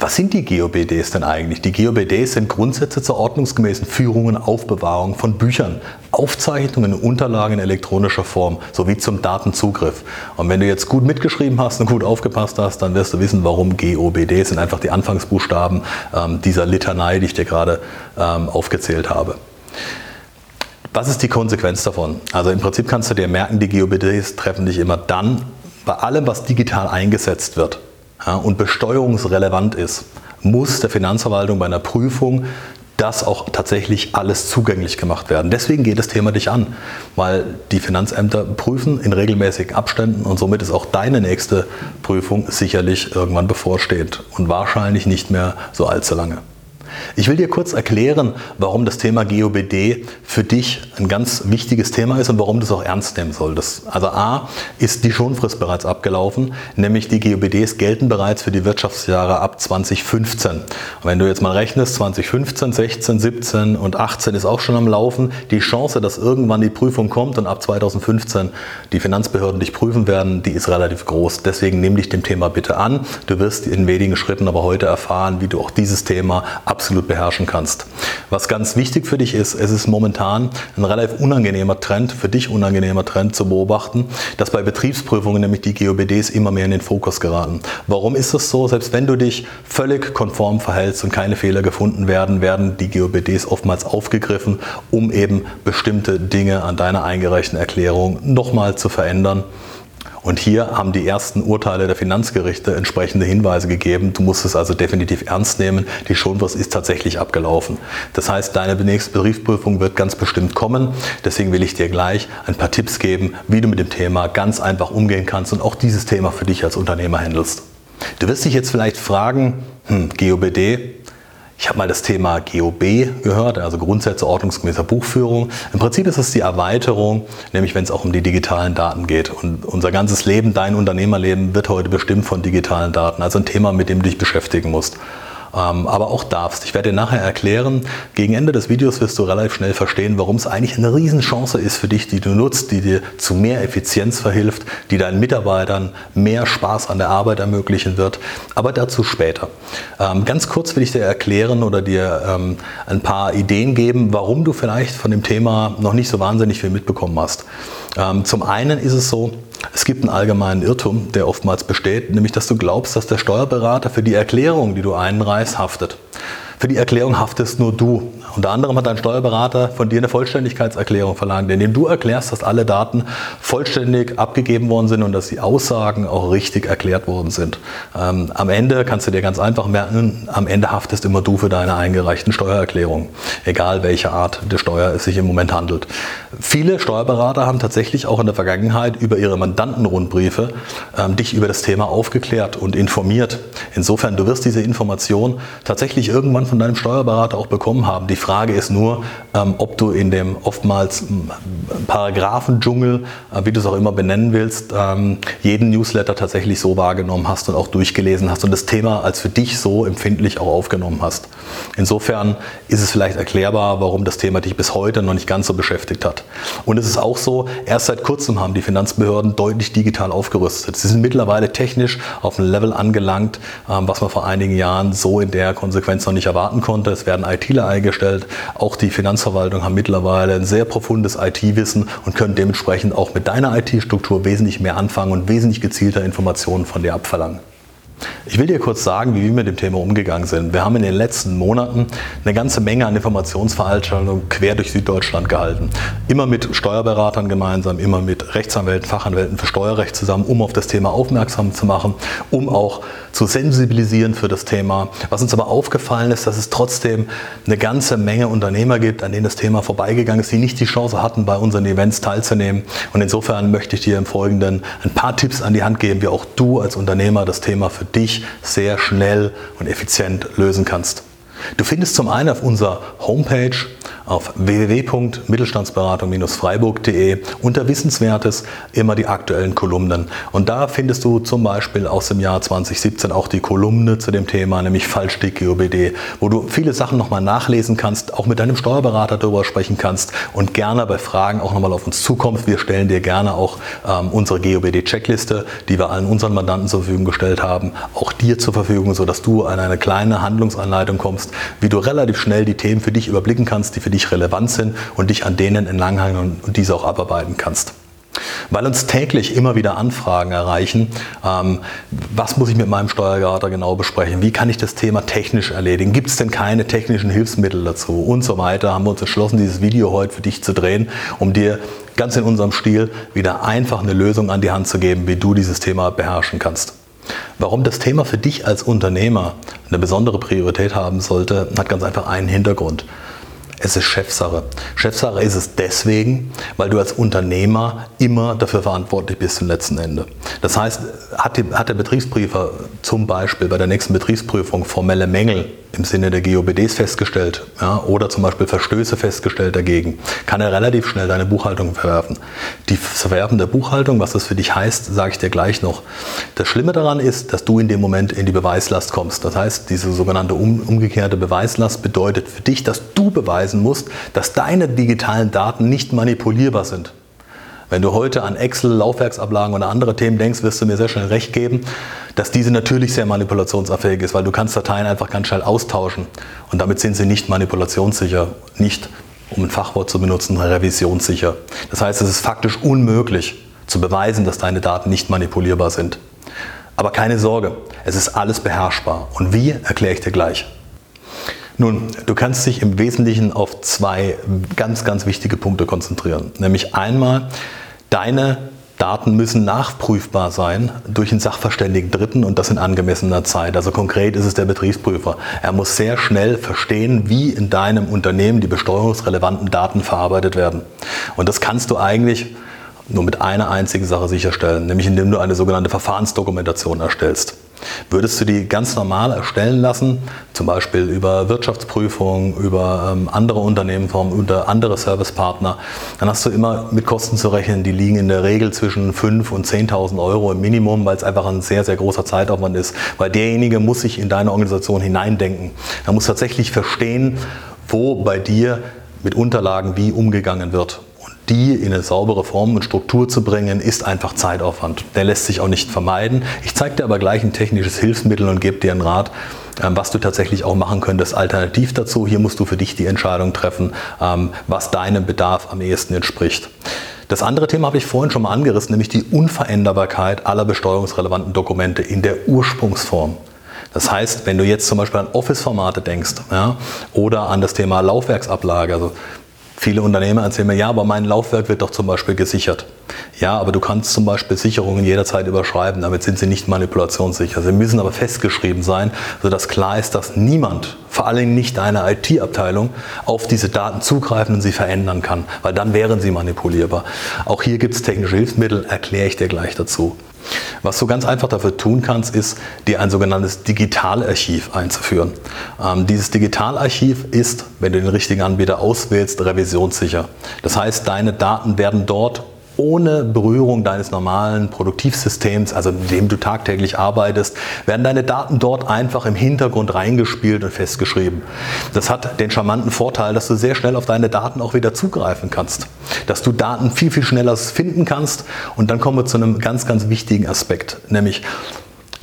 Was sind die GOBDs denn eigentlich? Die GOBDs sind Grundsätze zur ordnungsgemäßen Führung und Aufbewahrung von Büchern, Aufzeichnungen und Unterlagen in elektronischer Form sowie zum Datenzugriff. Und wenn du jetzt gut mitgeschrieben hast und gut aufgepasst hast, dann wirst du wissen, warum GOBD sind einfach die Anfangsbuchstaben ähm, dieser Litanei, die ich dir gerade ähm, aufgezählt habe. Was ist die Konsequenz davon? Also im Prinzip kannst du dir merken, die GOBDs treffen dich immer dann bei allem, was digital eingesetzt wird ja, und besteuerungsrelevant ist, muss der Finanzverwaltung bei einer Prüfung das auch tatsächlich alles zugänglich gemacht werden. Deswegen geht das Thema dich an, weil die Finanzämter prüfen in regelmäßigen Abständen und somit ist auch deine nächste Prüfung sicherlich irgendwann bevorsteht und wahrscheinlich nicht mehr so allzu lange. Ich will dir kurz erklären, warum das Thema GOBD für dich ein ganz wichtiges Thema ist und warum du es auch ernst nehmen solltest. Also A ist die Schonfrist bereits abgelaufen, nämlich die GOBDs gelten bereits für die Wirtschaftsjahre ab 2015. Und wenn du jetzt mal rechnest, 2015, 16, 17 und 18 ist auch schon am Laufen. Die Chance, dass irgendwann die Prüfung kommt und ab 2015 die Finanzbehörden dich prüfen werden, die ist relativ groß. Deswegen nimm dich dem Thema bitte an. Du wirst in wenigen Schritten aber heute erfahren, wie du auch dieses Thema absolut absolut beherrschen kannst. Was ganz wichtig für dich ist, es ist momentan ein relativ unangenehmer Trend, für dich unangenehmer Trend zu beobachten, dass bei Betriebsprüfungen nämlich die GOBDs immer mehr in den Fokus geraten. Warum ist das so? Selbst wenn du dich völlig konform verhältst und keine Fehler gefunden werden, werden die GOBDs oftmals aufgegriffen, um eben bestimmte Dinge an deiner eingereichten Erklärung nochmal zu verändern und hier haben die ersten Urteile der Finanzgerichte entsprechende Hinweise gegeben. Du musst es also definitiv ernst nehmen. Die Schonfrist ist tatsächlich abgelaufen. Das heißt, deine nächste Betriebsprüfung wird ganz bestimmt kommen. Deswegen will ich dir gleich ein paar Tipps geben, wie du mit dem Thema ganz einfach umgehen kannst und auch dieses Thema für dich als Unternehmer handelst. Du wirst dich jetzt vielleicht fragen, hm, GOBD, ich habe mal das Thema GOB gehört, also Grundsätze ordnungsgemäßer Buchführung. Im Prinzip ist es die Erweiterung, nämlich wenn es auch um die digitalen Daten geht. Und unser ganzes Leben, dein Unternehmerleben wird heute bestimmt von digitalen Daten. Also ein Thema, mit dem du dich beschäftigen musst. Ähm, aber auch darfst. Ich werde dir nachher erklären, gegen Ende des Videos wirst du relativ schnell verstehen, warum es eigentlich eine Riesenchance ist für dich, die du nutzt, die dir zu mehr Effizienz verhilft, die deinen Mitarbeitern mehr Spaß an der Arbeit ermöglichen wird. Aber dazu später. Ähm, ganz kurz will ich dir erklären oder dir ähm, ein paar Ideen geben, warum du vielleicht von dem Thema noch nicht so wahnsinnig viel mitbekommen hast. Zum einen ist es so, es gibt einen allgemeinen Irrtum, der oftmals besteht, nämlich dass du glaubst, dass der Steuerberater für die Erklärung, die du einreichst, haftet. Für die Erklärung haftest nur du. Unter anderem hat dein Steuerberater von dir eine Vollständigkeitserklärung verlangt, indem du erklärst, dass alle Daten vollständig abgegeben worden sind und dass die Aussagen auch richtig erklärt worden sind. Ähm, am Ende kannst du dir ganz einfach merken, am Ende haftest immer du für deine eingereichten Steuererklärungen, egal welche Art der Steuer es sich im Moment handelt. Viele Steuerberater haben tatsächlich auch in der Vergangenheit über ihre Mandantenrundbriefe ähm, dich über das Thema aufgeklärt und informiert. Insofern, du wirst diese Information tatsächlich irgendwann von deinem Steuerberater auch bekommen haben. Die Frage ist nur, ähm, ob du in dem oftmals ähm, Paragraphendschungel, äh, wie du es auch immer benennen willst, ähm, jeden Newsletter tatsächlich so wahrgenommen hast und auch durchgelesen hast und das Thema als für dich so empfindlich auch aufgenommen hast. Insofern ist es vielleicht erklärbar, warum das Thema dich bis heute noch nicht ganz so beschäftigt hat. Und es ist auch so, erst seit kurzem haben die Finanzbehörden deutlich digital aufgerüstet. Sie sind mittlerweile technisch auf ein Level angelangt, was man vor einigen Jahren so in der Konsequenz noch nicht erwarten konnte. Es werden ITler eingestellt. Auch die Finanzverwaltung haben mittlerweile ein sehr profundes IT-Wissen und können dementsprechend auch mit deiner IT-Struktur wesentlich mehr anfangen und wesentlich gezielter Informationen von dir abverlangen. Ich will dir kurz sagen, wie wir mit dem Thema umgegangen sind. Wir haben in den letzten Monaten eine ganze Menge an Informationsveranstaltungen quer durch Süddeutschland gehalten. Immer mit Steuerberatern gemeinsam, immer mit Rechtsanwälten, Fachanwälten für Steuerrecht zusammen, um auf das Thema aufmerksam zu machen, um auch zu sensibilisieren für das Thema. Was uns aber aufgefallen ist, dass es trotzdem eine ganze Menge Unternehmer gibt, an denen das Thema vorbeigegangen ist, die nicht die Chance hatten, bei unseren Events teilzunehmen. Und insofern möchte ich dir im Folgenden ein paar Tipps an die Hand geben, wie auch du als Unternehmer das Thema für dich sehr schnell und effizient lösen kannst. Du findest zum einen auf unserer Homepage auf www.mittelstandsberatung-freiburg.de unter Wissenswertes immer die aktuellen Kolumnen. Und da findest du zum Beispiel aus dem Jahr 2017 auch die Kolumne zu dem Thema, nämlich Fallstick GOBD, wo du viele Sachen nochmal nachlesen kannst, auch mit deinem Steuerberater darüber sprechen kannst und gerne bei Fragen auch nochmal auf uns zukommst. Wir stellen dir gerne auch ähm, unsere GOBD-Checkliste, die wir allen unseren Mandanten zur Verfügung gestellt haben, auch dir zur Verfügung, sodass du an eine kleine Handlungsanleitung kommst, wie du relativ schnell die Themen für dich überblicken kannst, die für dich relevant sind und dich an denen entlanghangeln und diese auch abarbeiten kannst. Weil uns täglich immer wieder Anfragen erreichen, ähm, was muss ich mit meinem Steuerberater genau besprechen? Wie kann ich das Thema technisch erledigen? Gibt es denn keine technischen Hilfsmittel dazu? Und so weiter haben wir uns entschlossen, dieses Video heute für dich zu drehen, um dir ganz in unserem Stil wieder einfach eine Lösung an die Hand zu geben, wie du dieses Thema beherrschen kannst. Warum das Thema für dich als Unternehmer eine besondere Priorität haben sollte, hat ganz einfach einen Hintergrund. Es ist Chefsache. Chefsache ist es deswegen, weil du als Unternehmer immer dafür verantwortlich bist zum letzten Ende. Das heißt, hat, die, hat der Betriebsprüfer zum Beispiel bei der nächsten Betriebsprüfung formelle Mängel im Sinne der GOBDs festgestellt ja, oder zum Beispiel Verstöße festgestellt dagegen, kann er relativ schnell deine Buchhaltung verwerfen. Die Verwerfen der Buchhaltung, was das für dich heißt, sage ich dir gleich noch. Das Schlimme daran ist, dass du in dem Moment in die Beweislast kommst. Das heißt, diese sogenannte um, umgekehrte Beweislast bedeutet für dich, dass du beweisen musst, dass deine digitalen Daten nicht manipulierbar sind. Wenn du heute an Excel, Laufwerksablagen oder andere Themen denkst, wirst du mir sehr schnell recht geben, dass diese natürlich sehr manipulationsanfällig ist, weil du kannst Dateien einfach ganz schnell austauschen und damit sind sie nicht manipulationssicher, nicht, um ein Fachwort zu benutzen, revisionssicher. Das heißt, es ist faktisch unmöglich zu beweisen, dass deine Daten nicht manipulierbar sind. Aber keine Sorge, es ist alles beherrschbar. Und wie, erkläre ich dir gleich. Nun, du kannst dich im Wesentlichen auf zwei ganz, ganz wichtige Punkte konzentrieren. Nämlich einmal, deine Daten müssen nachprüfbar sein durch einen sachverständigen Dritten und das in angemessener Zeit. Also konkret ist es der Betriebsprüfer. Er muss sehr schnell verstehen, wie in deinem Unternehmen die besteuerungsrelevanten Daten verarbeitet werden. Und das kannst du eigentlich nur mit einer einzigen Sache sicherstellen, nämlich indem du eine sogenannte Verfahrensdokumentation erstellst. Würdest du die ganz normal erstellen lassen, zum Beispiel über Wirtschaftsprüfung, über ähm, andere Unternehmensformen, über andere Servicepartner, dann hast du immer mit Kosten zu rechnen, die liegen in der Regel zwischen 5.000 und 10.000 Euro im Minimum, weil es einfach ein sehr, sehr großer Zeitaufwand ist. Weil derjenige muss sich in deine Organisation hineindenken. Er muss tatsächlich verstehen, wo bei dir mit Unterlagen wie umgegangen wird die in eine saubere Form und Struktur zu bringen, ist einfach Zeitaufwand. Der lässt sich auch nicht vermeiden. Ich zeige dir aber gleich ein technisches Hilfsmittel und gebe dir einen Rat, ähm, was du tatsächlich auch machen könntest alternativ dazu. Hier musst du für dich die Entscheidung treffen, ähm, was deinem Bedarf am ehesten entspricht. Das andere Thema habe ich vorhin schon mal angerissen, nämlich die Unveränderbarkeit aller besteuerungsrelevanten Dokumente in der Ursprungsform. Das heißt, wenn du jetzt zum Beispiel an Office-Formate denkst ja, oder an das Thema Laufwerksablage, also Viele Unternehmer erzählen mir, ja, aber mein Laufwerk wird doch zum Beispiel gesichert. Ja, aber du kannst zum Beispiel Sicherungen jederzeit überschreiben, damit sind sie nicht manipulationssicher. Sie müssen aber festgeschrieben sein, sodass klar ist, dass niemand, vor allem nicht deine IT-Abteilung, auf diese Daten zugreifen und sie verändern kann, weil dann wären sie manipulierbar. Auch hier gibt es technische Hilfsmittel, erkläre ich dir gleich dazu. Was du ganz einfach dafür tun kannst, ist, dir ein sogenanntes Digitalarchiv einzuführen. Ähm, dieses Digitalarchiv ist, wenn du den richtigen Anbieter auswählst, revisionssicher. Das heißt, deine Daten werden dort ohne Berührung deines normalen Produktivsystems, also mit dem du tagtäglich arbeitest, werden deine Daten dort einfach im Hintergrund reingespielt und festgeschrieben. Das hat den charmanten Vorteil, dass du sehr schnell auf deine Daten auch wieder zugreifen kannst. Dass du Daten viel, viel schneller finden kannst. Und dann kommen wir zu einem ganz, ganz wichtigen Aspekt, nämlich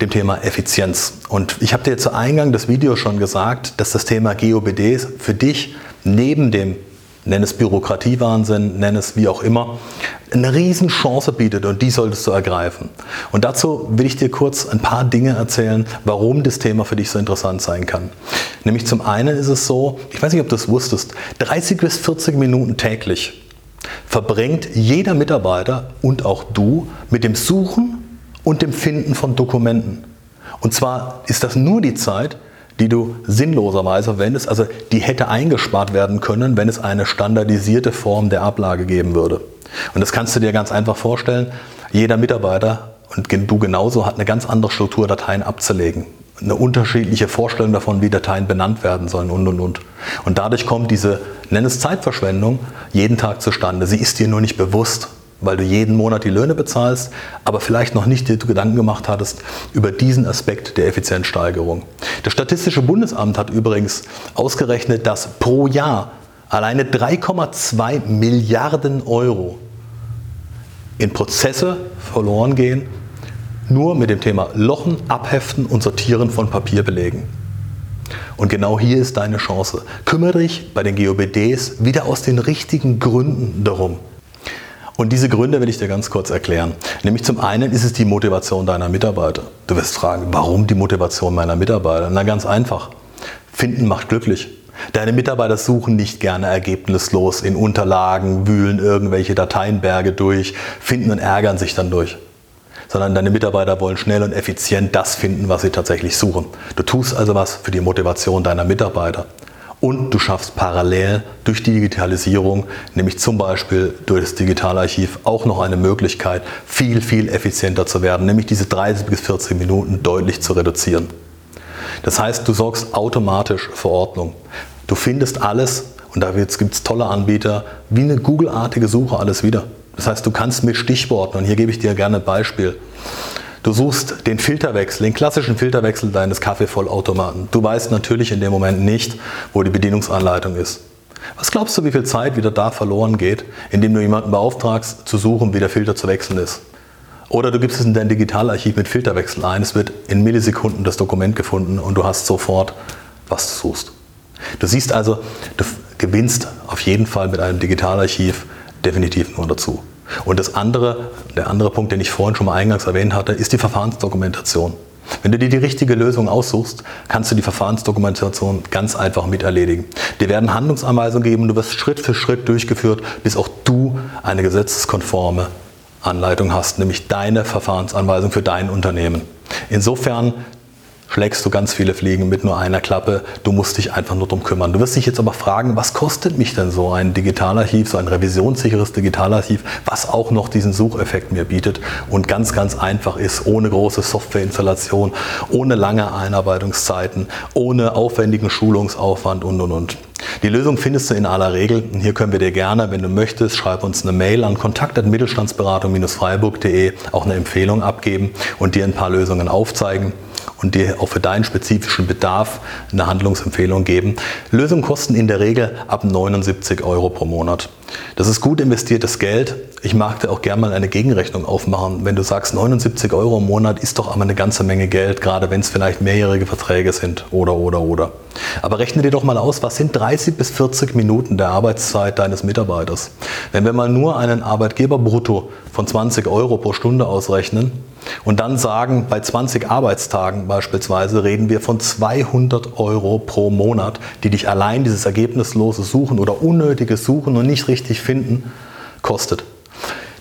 dem Thema Effizienz. Und ich habe dir zu Eingang des Videos schon gesagt, dass das Thema GOBDs für dich neben dem nenn es Bürokratiewahnsinn, nenn es wie auch immer, eine Riesenchance bietet und die solltest du ergreifen. Und dazu will ich dir kurz ein paar Dinge erzählen, warum das Thema für dich so interessant sein kann. Nämlich zum einen ist es so, ich weiß nicht, ob du es wusstest, 30 bis 40 Minuten täglich verbringt jeder Mitarbeiter und auch du mit dem Suchen und dem Finden von Dokumenten. Und zwar ist das nur die Zeit, die du sinnloserweise verwendest. Also die hätte eingespart werden können, wenn es eine standardisierte Form der Ablage geben würde. Und das kannst du dir ganz einfach vorstellen. Jeder Mitarbeiter und du genauso hat eine ganz andere Struktur, Dateien abzulegen. eine unterschiedliche Vorstellung davon, wie Dateien benannt werden sollen und und und. Und dadurch kommt diese, nenn es Zeitverschwendung, jeden Tag zustande. Sie ist dir nur nicht bewusst, weil du jeden Monat die Löhne bezahlst, aber vielleicht noch nicht dir Gedanken gemacht hattest über diesen Aspekt der Effizienzsteigerung. Das Statistische Bundesamt hat übrigens ausgerechnet, dass pro Jahr alleine 3,2 Milliarden Euro in Prozesse verloren gehen, nur mit dem Thema Lochen, Abheften und Sortieren von Papierbelegen. Und genau hier ist deine Chance. Kümmere dich bei den GOBDs wieder aus den richtigen Gründen darum. Und diese Gründe will ich dir ganz kurz erklären. Nämlich zum einen ist es die Motivation deiner Mitarbeiter. Du wirst fragen, warum die Motivation meiner Mitarbeiter? Na ganz einfach. Finden macht glücklich. Deine Mitarbeiter suchen nicht gerne ergebnislos in Unterlagen, wühlen irgendwelche Dateienberge durch, finden und ärgern sich dann durch. Sondern deine Mitarbeiter wollen schnell und effizient das finden, was sie tatsächlich suchen. Du tust also was für die Motivation deiner Mitarbeiter. Und du schaffst parallel durch die Digitalisierung, nämlich zum Beispiel durch das Digitalarchiv, auch noch eine Möglichkeit, viel, viel effizienter zu werden, nämlich diese 30 bis 40 Minuten deutlich zu reduzieren. Das heißt, du sorgst automatisch für Ordnung. Du findest alles, und da gibt es tolle Anbieter, wie eine Google-artige Suche alles wieder. Das heißt, du kannst mit Stichworten, und hier gebe ich dir gerne ein Beispiel, Du suchst den Filterwechsel, den klassischen Filterwechsel deines Kaffeevollautomaten. Du weißt natürlich in dem Moment nicht, wo die Bedienungsanleitung ist. Was glaubst du, wie viel Zeit wieder da verloren geht, indem du jemanden beauftragst, zu suchen, wie der Filter zu wechseln ist? Oder du gibst es in dein Digitalarchiv mit Filterwechsel ein, es wird in Millisekunden das Dokument gefunden und du hast sofort, was du suchst. Du siehst also, du gewinnst auf jeden Fall mit einem Digitalarchiv definitiv nur dazu. Und das andere, der andere Punkt, den ich vorhin schon mal eingangs erwähnt hatte, ist die Verfahrensdokumentation. Wenn du dir die richtige Lösung aussuchst, kannst du die Verfahrensdokumentation ganz einfach mit erledigen. Dir werden Handlungsanweisungen geben, du wirst Schritt für Schritt durchgeführt, bis auch du eine gesetzeskonforme Anleitung hast, nämlich deine Verfahrensanweisung für dein Unternehmen. Insofern schlägst du ganz viele Fliegen mit nur einer Klappe. Du musst dich einfach nur darum kümmern. Du wirst dich jetzt aber fragen, was kostet mich denn so ein Digitalarchiv, so ein revisionssicheres Digitalarchiv, was auch noch diesen Sucheffekt mir bietet und ganz, ganz einfach ist, ohne große Softwareinstallation, ohne lange Einarbeitungszeiten, ohne aufwendigen Schulungsaufwand und, und, und. Die Lösung findest du in aller Regel. Und hier können wir dir gerne, wenn du möchtest, schreib uns eine Mail an kontakt.mittelstandsberatung-freiburg.de auch eine Empfehlung abgeben und dir ein paar Lösungen aufzeigen und dir auch für deinen spezifischen Bedarf eine Handlungsempfehlung geben. Lösungen kosten in der Regel ab 79 Euro pro Monat. Das ist gut investiertes Geld. Ich mag dir auch gerne mal eine Gegenrechnung aufmachen. Wenn du sagst, 79 Euro im Monat ist doch aber eine ganze Menge Geld, gerade wenn es vielleicht mehrjährige Verträge sind oder, oder, oder. Aber rechne dir doch mal aus, was sind 30 bis 40 Minuten der Arbeitszeit deines Mitarbeiters? Wenn wir mal nur einen Arbeitgeberbrutto von 20 Euro pro Stunde ausrechnen und dann sagen, bei 20 Arbeitstagen beispielsweise reden wir von 200 Euro pro Monat, die dich allein dieses ergebnislose Suchen oder unnötige Suchen und nicht richtig finden, kostet.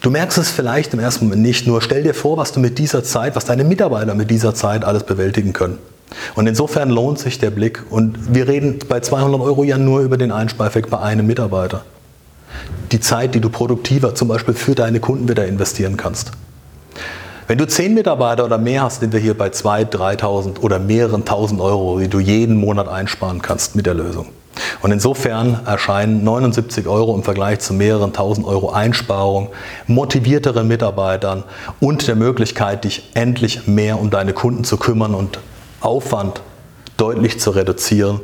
Du merkst es vielleicht im ersten Moment nicht, nur stell dir vor, was du mit dieser Zeit, was deine Mitarbeiter mit dieser Zeit alles bewältigen können. Und insofern lohnt sich der Blick. Und wir reden bei 200 Euro ja nur über den Einspareffekt bei einem Mitarbeiter. Die Zeit, die du produktiver zum Beispiel für deine Kunden wieder investieren kannst. Wenn du 10 Mitarbeiter oder mehr hast, sind wir hier bei 2.000, 3.000 oder mehreren tausend Euro, die du jeden Monat einsparen kannst mit der Lösung. Und insofern erscheinen 79 Euro im Vergleich zu mehreren tausend Euro Einsparung, motivierteren Mitarbeitern und der Möglichkeit, dich endlich mehr um deine Kunden zu kümmern und Aufwand deutlich zu reduzieren,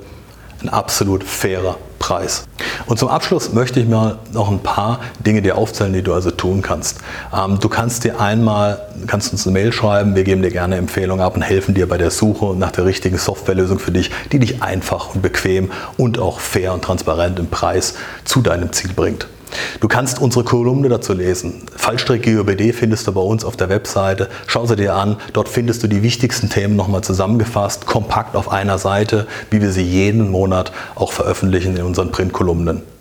ein absolut fairer Preis. Und zum Abschluss möchte ich mal noch ein paar Dinge dir aufzählen, die du also tun kannst. Ähm, du kannst dir einmal, kannst uns eine Mail schreiben, wir geben dir gerne Empfehlungen ab und helfen dir bei der Suche nach der richtigen Softwarelösung für dich, die dich einfach und bequem und auch fair und transparent im Preis zu deinem Ziel bringt. Du kannst unsere Kolumne dazu lesen. Fallstrick GOBD findest du bei uns auf der Webseite. Schau sie dir an. Dort findest du die wichtigsten Themen nochmal zusammengefasst, kompakt auf einer Seite, wie wir sie jeden Monat auch veröffentlichen in unseren Printkolumnen.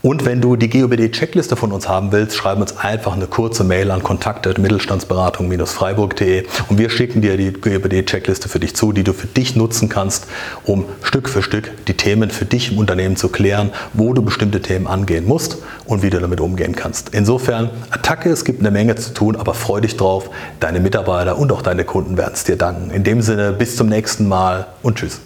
Und wenn du die GOBD-Checkliste von uns haben willst, schreib uns einfach eine kurze Mail an kontakt.mittelstandsberatung-freiburg.de und wir schicken dir die GOBD-Checkliste für dich zu, die du für dich nutzen kannst, um Stück für Stück die Themen für dich im Unternehmen zu klären, wo du bestimmte Themen angehen musst und wie du damit umgehen kannst. Insofern, Attacke, es gibt eine Menge zu tun, aber freu dich drauf. Deine Mitarbeiter und auch deine Kunden werden es dir danken. In dem Sinne, bis zum nächsten Mal und tschüss.